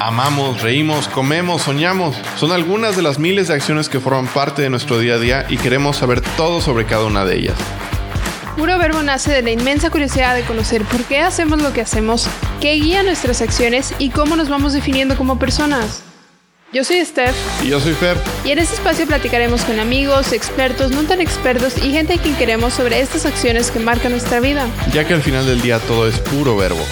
Amamos, reímos, comemos, soñamos. Son algunas de las miles de acciones que forman parte de nuestro día a día y queremos saber todo sobre cada una de ellas. Puro Verbo nace de la inmensa curiosidad de conocer por qué hacemos lo que hacemos, qué guía nuestras acciones y cómo nos vamos definiendo como personas. Yo soy Steph. Y yo soy Fer. Y en este espacio platicaremos con amigos, expertos, no tan expertos y gente a quien queremos sobre estas acciones que marcan nuestra vida. Ya que al final del día todo es puro verbo.